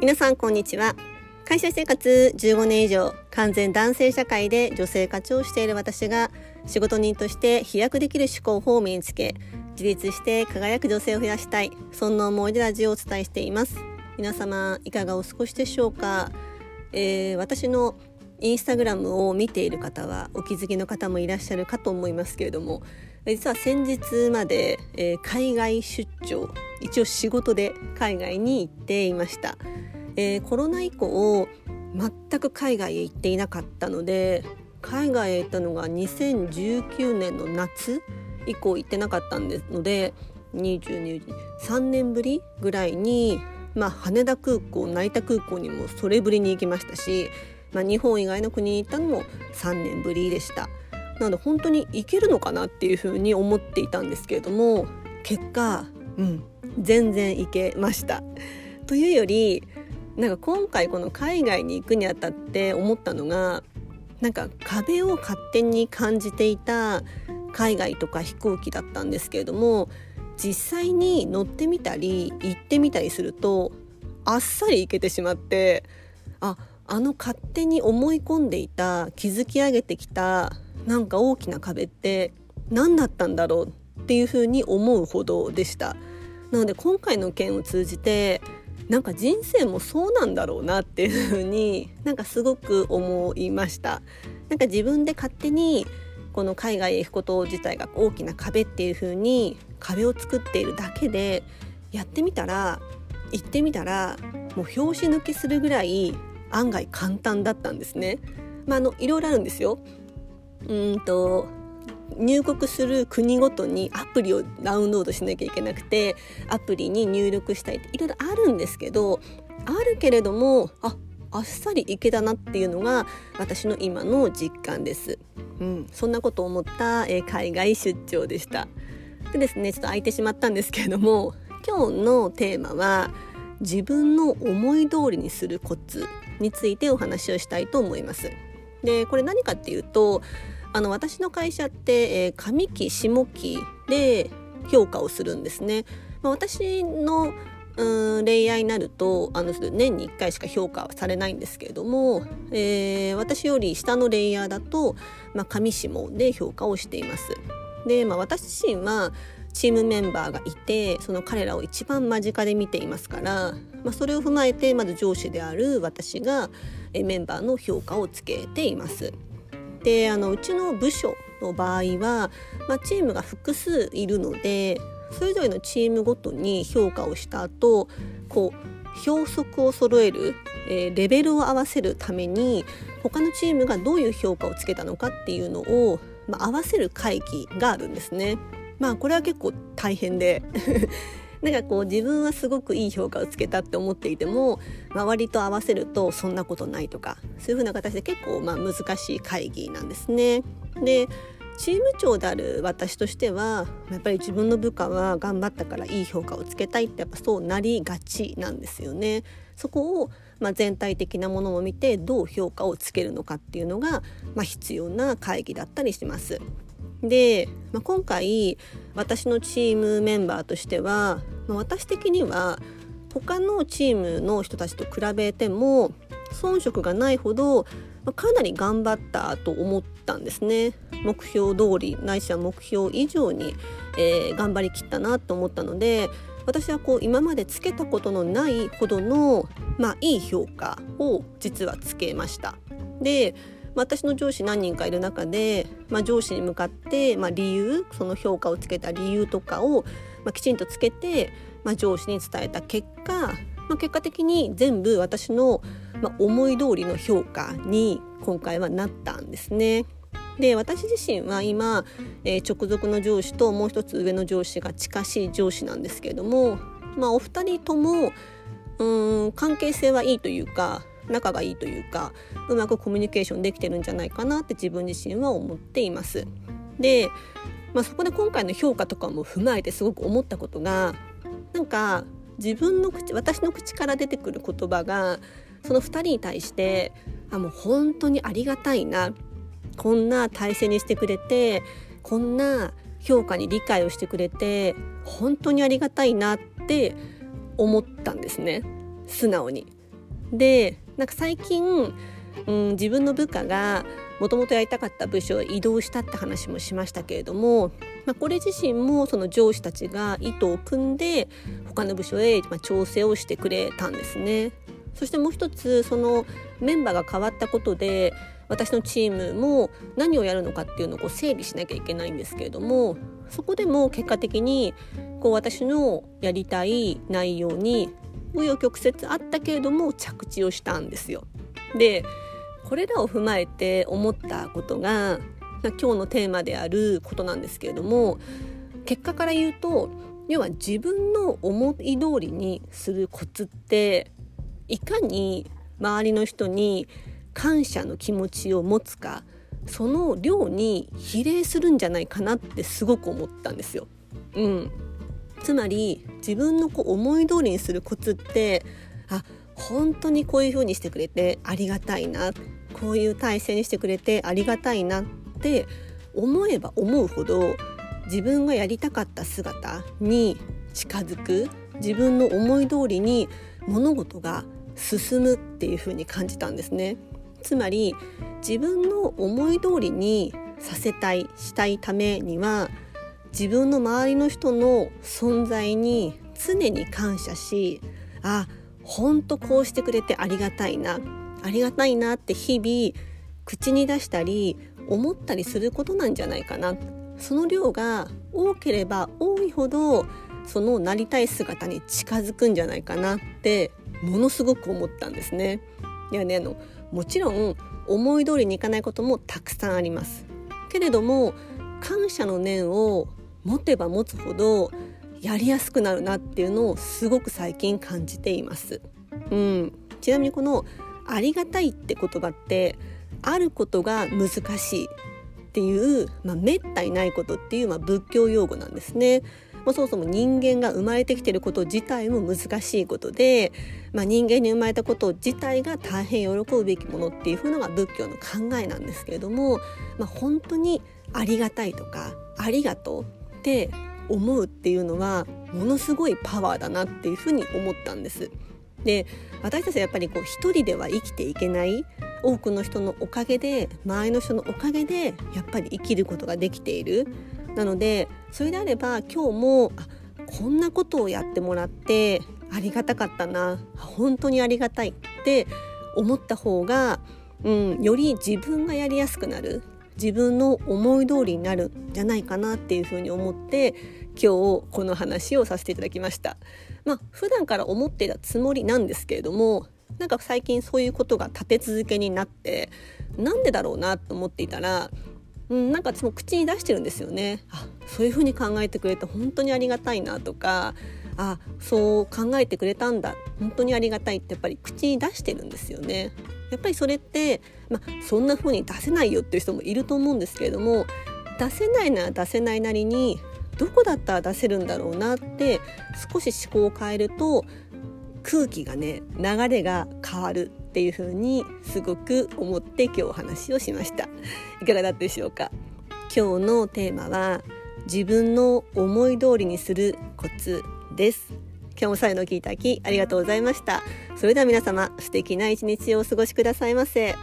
皆さんこんにちは。会社生活15年以上完全男性社会で女性課長をしている私が仕事人として飛躍できる思考法を身につけ自立して輝く女性を増やしたいそんな思いでラジオをお伝えしています。皆様いかがお過ごしでしょうか、えー、私のインスタグラムを見ている方はお気づきの方もいらっしゃるかと思いますけれども実は先日まで、えー、海外出張一応仕事で海外に行っていました、えー、コロナ以降全く海外へ行っていなかったので海外へ行ったのが2019年の夏以降行ってなかったんですので223年ぶりぐらいに、まあ、羽田空港成田空港にもそれぶりに行きましたしまあ、日本以外の国に行ったのも3年ぶりでした。なので本当に行けるのかなっていうふうに思っていたんですけれども結果、うん、全然行けました。というよりなんか今回この海外に行くにあたって思ったのがなんか壁を勝手に感じていた海外とか飛行機だったんですけれども実際に乗ってみたり行ってみたりするとあっさり行けてしまってああの勝手に思い込んでいた築き上げてきたなんか大きな壁って何だったんだろうっていうふうに思うほどでした。なので今回の件を通じてなんか人生もそうなんだろうなっていうふうになんかすごく思いましたなんか自分で勝手にこの海外へ行くこと自体が大きな壁っていう風に壁を作っているだけでやってみたら行ってみたらもう拍子抜けするぐらい案外簡単だったんですね。まあ、あのいろいろあるんですよ。うんと入国する国ごとにアプリをダウンロードしなきゃいけなくてアプリに入力したいっていろいろあるんですけどあるけれどもああっさりいけたなっていうのが私の今の実感です。うん、そんなことを思った、えー、海外出張でした。でですねちょっと空いてしまったんですけれども今日のテーマは自分の思い通りにするコツについてお話をしたいと思います。でこれ何かっていうとあの私の会社って、えー、上期下期で評価をするんですね。まあ、私のうん恋愛になるとあの年に1回しか評価はされないんですけれども、えー、私より下のレイヤーだと、まあ、上下で評価をしています。で、まあ、私自身はチームメンバーがいてその彼らを一番間近で見ていますから、まあ、それを踏まえてまず上司である私がメンバーの評価をつけています。であのうちの部署の場合は、まあ、チームが複数いるのでそれぞれのチームごとに評価をした後こう標則を揃える、えー、レベルを合わせるために他のチームがどういう評価をつけたのかっていうのを、まあ、合わせる会議があるんですね。まあこれは結構大変で なんかこう自分はすごくいい評価をつけたって思っていても周りと合わせるとそんなことないとかそういうふうな形で結構まあ難しい会議なんですね。でチーム長である私としてはやっぱり自分の部下は頑張ったからいい評価をつけたいってやっぱそうなりがちなんですよね。そこをまあ全体的なものを見てどう評価をつけるのかっていうのがまあ必要な会議だったりします。で、まあ、今回私のチームメンバーとしては、まあ、私的には他のチームの人たちと比べても遜色がないほど、かなり頑張ったと思ったんですね目標通りないしは目標以上に、えー、頑張りきったなと思ったので私はこう今までつけたことのないほどの、まあ、いい評価を実はつけました。でまあ、私の上司何人かいる中で、まあ、上司に向かって、まあ、理由その評価をつけた理由とかを、まあ、きちんとつけて、まあ、上司に伝えた結果、まあ、結果的に全部私の、まあ、思い通りの評価に今回はなったんですね。で私自身は今、えー、直属の上司ともう一つ上の上司が近しい上司なんですけれども、まあ、お二人ともうん関係性はいいというか仲がいいというかうまくコミュニケーションできてるんじゃないかなって自分自身は思っています。で、まあ、そこで今回の評価とかも踏まえてすごく思ったことがなんか自分の口私の口から出てくる言葉がその2人に対してあもう本当にありがたいなこんな体制にしてくれてこんな評価に理解をしてくれて本当にありがたいなって思ったんですね素直に。でなんか最近、うん、自分の部下がもともとやりたかった部署へ移動したって話もしましたけれども、まあ、これ自身もその上司たちが意図を組んで他の部署へま調整をしてくれたんですね。そしてもう一つそのメンバーが変わったことで私のチームも何をやるのかっていうのをこう整理しなきゃいけないんですけれどもそこでも結果的にこう私のやりたい内容に紆余曲折あったけれども着地をしたんですよ。でこれらを踏まえて思ったことが今日のテーマであることなんですけれども結果から言うと要は自分の思い通りにするコツっていかに周りの人に感謝の気持ちを持つかその量に比例するんじゃないかなってすごく思ったんですよ。うん、つまり自分のこう思い通りにするコツってあ本当にこういう風にしてくれてありがたいなこういう体制にしてくれてありがたいなって思えば思うほど自分がやりたかった姿に近づく自分の思い通りに物事が進むっていう風に感じたんですね。つまり自分の思い通りにさせたいしたいためには自分の周りの人の存在に常に感謝しあ本当こうしてくれてありがたいなありがたいなって日々口に出したり思ったりすることなんじゃないかなその量が多ければ多いほどそのなりたい姿に近づくんじゃないかなってものすごく思ったんですね。いやねあのもちろん思い通りにいかないこともたくさんあります。けれども感謝の念を持てば持つほどやりやすくなるなっていうのをすごく最近感じています。うん、ちなみにこのありがたいって言葉ってあることが難しいっていう、まあ、めったにないことっていう、まあ、仏教用語なんですね。まあ、そもそも人間が生まれてきてること自体も難しいことで、まあ、人間に生まれたこと自体が大変喜ぶべきものっていうふうのが仏教の考えなんですけれども、まあ、本当にありがたいとかありがとうって思うっていうのはものすごいパワーだなっていうふうに思ったんです。で私たちはやっぱりこう一人では生きていけない多くの人のおかげで周りの人のおかげでやっぱり生きることができているなのでそれであれば今日もあこんなことをやってもらってありがたかったな本当にありがたいって思った方が、うん、より自分がやりやすくなる自分の思い通りになるんじゃないかなっていうふうに思って今日この話をさせていただきました。まあ普段から思っていたつもりなんですけれどもなんか最近そういうことが立て続けになってなんでだろうなと思っていたらうん、なんか私も口に出してるんですよねあそういうふうに考えてくれて本当にありがたいなとかあそう考えてくれたんだ本当にありがたいってやっぱり口に出してるんですよねやっぱりそれって、まあ、そんな風に出せないよっていう人もいると思うんですけれども出せないなら出せないなりにどこだったら出せるんだろうなって少し思考を変えると空気がね流れが変わるっていう風にすごく思って今日お話をしました。いかがだったでしょうか？今日のテーマは自分の思い通りにするコツです。今日も最後の聞いたきありがとうございました。それでは皆様素敵な一日をお過ごしくださいませ。